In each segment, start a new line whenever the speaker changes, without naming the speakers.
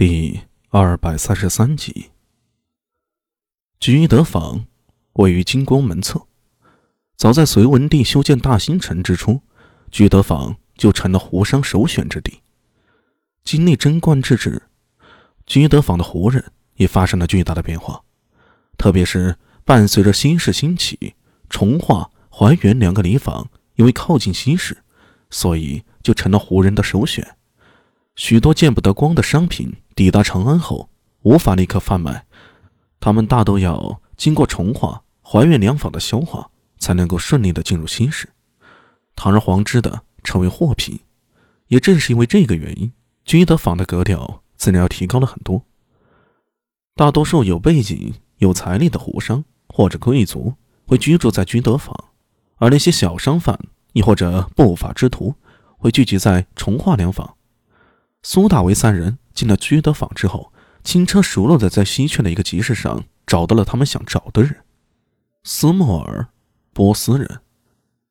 第二百三十三集。居德坊位于金光门侧，早在隋文帝修建大兴城之初，居德坊就成了胡商首选之地。经历贞观之治，居德坊的胡人也发生了巨大的变化，特别是伴随着西市兴起，重化、怀远两个里坊因为靠近西市，所以就成了胡人的首选。许多见不得光的商品抵达长安后，无法立刻贩卖，他们大都要经过重化、还原两坊的消化，才能够顺利的进入西市，堂而皇之的成为货品。也正是因为这个原因，居德坊的格调自然要提高了很多。大多数有背景、有财力的胡商或者贵族会居住在居德坊，而那些小商贩亦或者不法之徒会聚集在重化两坊。苏大为三人进了居德坊之后，轻车熟路的在西圈的一个集市上找到了他们想找的人——斯莫尔，波斯人。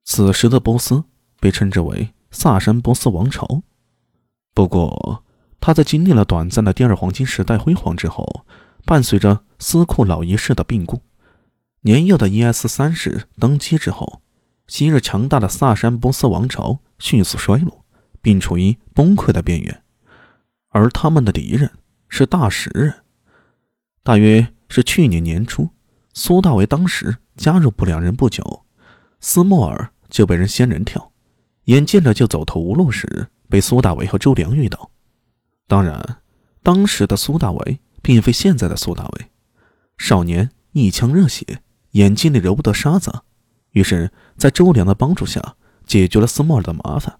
此时的波斯被称之为萨珊波斯王朝。不过，他在经历了短暂的第二黄金时代辉煌之后，伴随着斯库老一世的病故，年幼的伊埃斯三世登基之后，昔日强大的萨珊波斯王朝迅速衰落，并处于崩溃的边缘。而他们的敌人是大石人，大约是去年年初，苏大为当时加入不良人不久，斯莫尔就被人仙人跳，眼见着就走投无路时，被苏大为和周良遇到。当然，当时的苏大为并非现在的苏大为，少年一腔热血，眼睛里揉不得沙子，于是，在周良的帮助下，解决了斯莫尔的麻烦。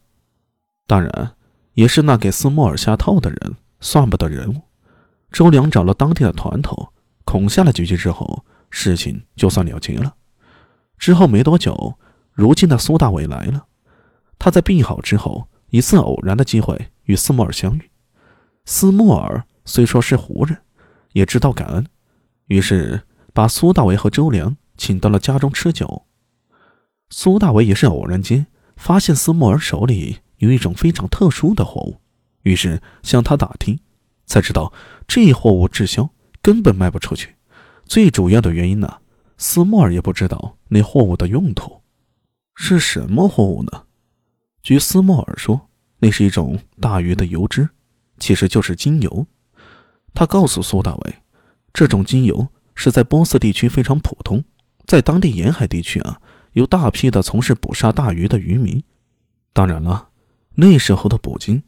当然。也是那给斯莫尔下套的人算不得人物。周良找了当地的团头，恐吓了几句之后，事情就算了结了。之后没多久，如今的苏大伟来了。他在病好之后，一次偶然的机会与斯莫尔相遇。斯莫尔虽说是胡人，也知道感恩，于是把苏大伟和周良请到了家中吃酒。苏大伟也是偶然间发现斯莫尔手里。有一种非常特殊的货物，于是向他打听，才知道这货物滞销，根本卖不出去。最主要的原因呢，斯莫尔也不知道那货物的用途是什么货物呢？据斯莫尔说，那是一种大鱼的油脂，其实就是精油。他告诉苏大伟，这种精油是在波斯地区非常普通，在当地沿海地区啊，有大批的从事捕杀大鱼的渔民。当然了。那时候的捕鲸，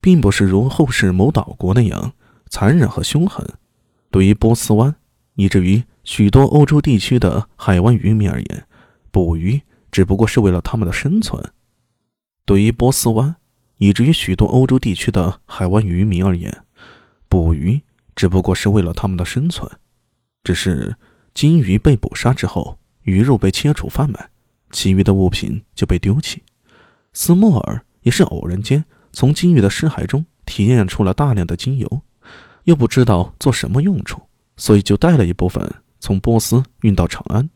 并不是如后世某岛国那样残忍和凶狠。对于波斯湾以至于许多欧洲地区的海湾渔民而言，捕鱼只不过是为了他们的生存。对于波斯湾以至于许多欧洲地区的海湾渔民而言，捕鱼只不过是为了他们的生存。只是鲸鱼被捕杀之后，鱼肉被切除贩卖，其余的物品就被丢弃。斯莫尔。也是偶然间从金鱼的尸骸中提炼出了大量的精油，又不知道做什么用处，所以就带了一部分从波斯运到长安。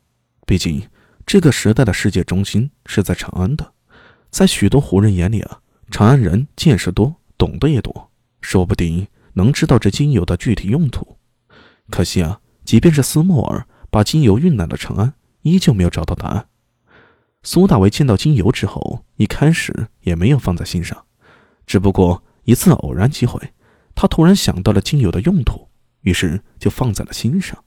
毕竟这个时代的世界中心是在长安的，在许多胡人眼里啊，长安人见识多，懂得也多，说不定能知道这精油的具体用途。可惜啊，即便是斯莫尔把精油运来了长安，依旧没有找到答案。苏大为见到精油之后，一开始也没有放在心上，只不过一次偶然机会，他突然想到了精油的用途，于是就放在了心上。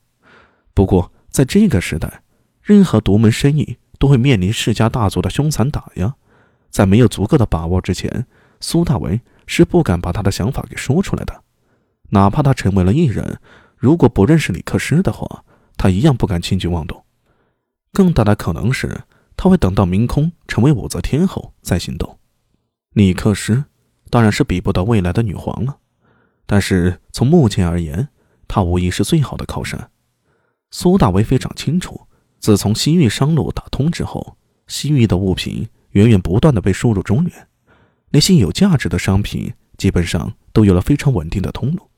不过在这个时代，任何独门生意都会面临世家大族的凶残打压，在没有足够的把握之前，苏大为是不敢把他的想法给说出来的。哪怕他成为了艺人，如果不认识李克师的话，他一样不敢轻举妄动。更大的可能是。他会等到明空成为武则天后再行动。李克师当然是比不得未来的女皇了，但是从目前而言，她无疑是最好的靠山。苏大为非常清楚，自从西域商路打通之后，西域的物品源源不断的被输入中原，那些有价值的商品基本上都有了非常稳定的通路。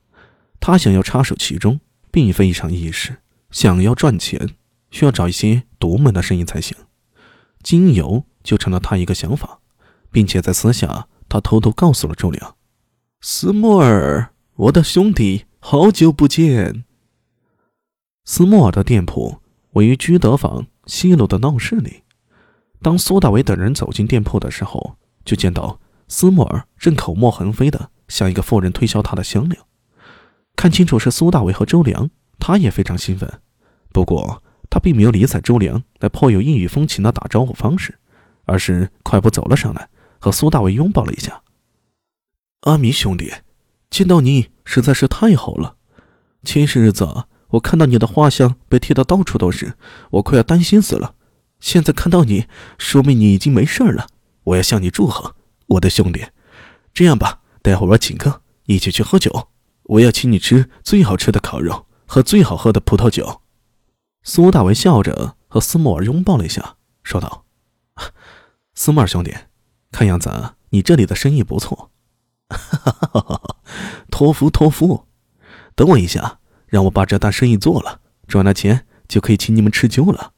他想要插手其中，并非一场易事。想要赚钱，需要找一些独门的生意才行。精油就成了他一个想法，并且在私下，他偷偷告诉了周良：“斯莫尔我的兄弟，好久不见。斯莫尔的店铺位于居德坊西楼的闹市里。当苏大伟等人走进店铺的时候，就见到斯莫尔正口沫横飞的向一个妇人推销他的香料。看清楚是苏大伟和周良，他也非常兴奋。不过他并没有理睬周良那颇有异域风情的打招呼方式，而是快步走了上来，和苏大伟拥抱了一下。阿米兄弟。见到你实在是太好了，前些日子我看到你的画像被贴的到处都是，我快要担心死了。现在看到你，说明你已经没事了。我要向你祝贺，我的兄弟。这样吧，待会我请客，一起去喝酒。我要请你吃最好吃的烤肉，喝最好喝的葡萄酒。苏大为笑着和斯莫尔拥抱了一下，说道：“斯莫尔兄弟，看样子你这里的生意不错。”哈哈哈哈哈！托福，托福，等我一下，让我把这单生意做了，赚了钱就可以请你们吃酒了。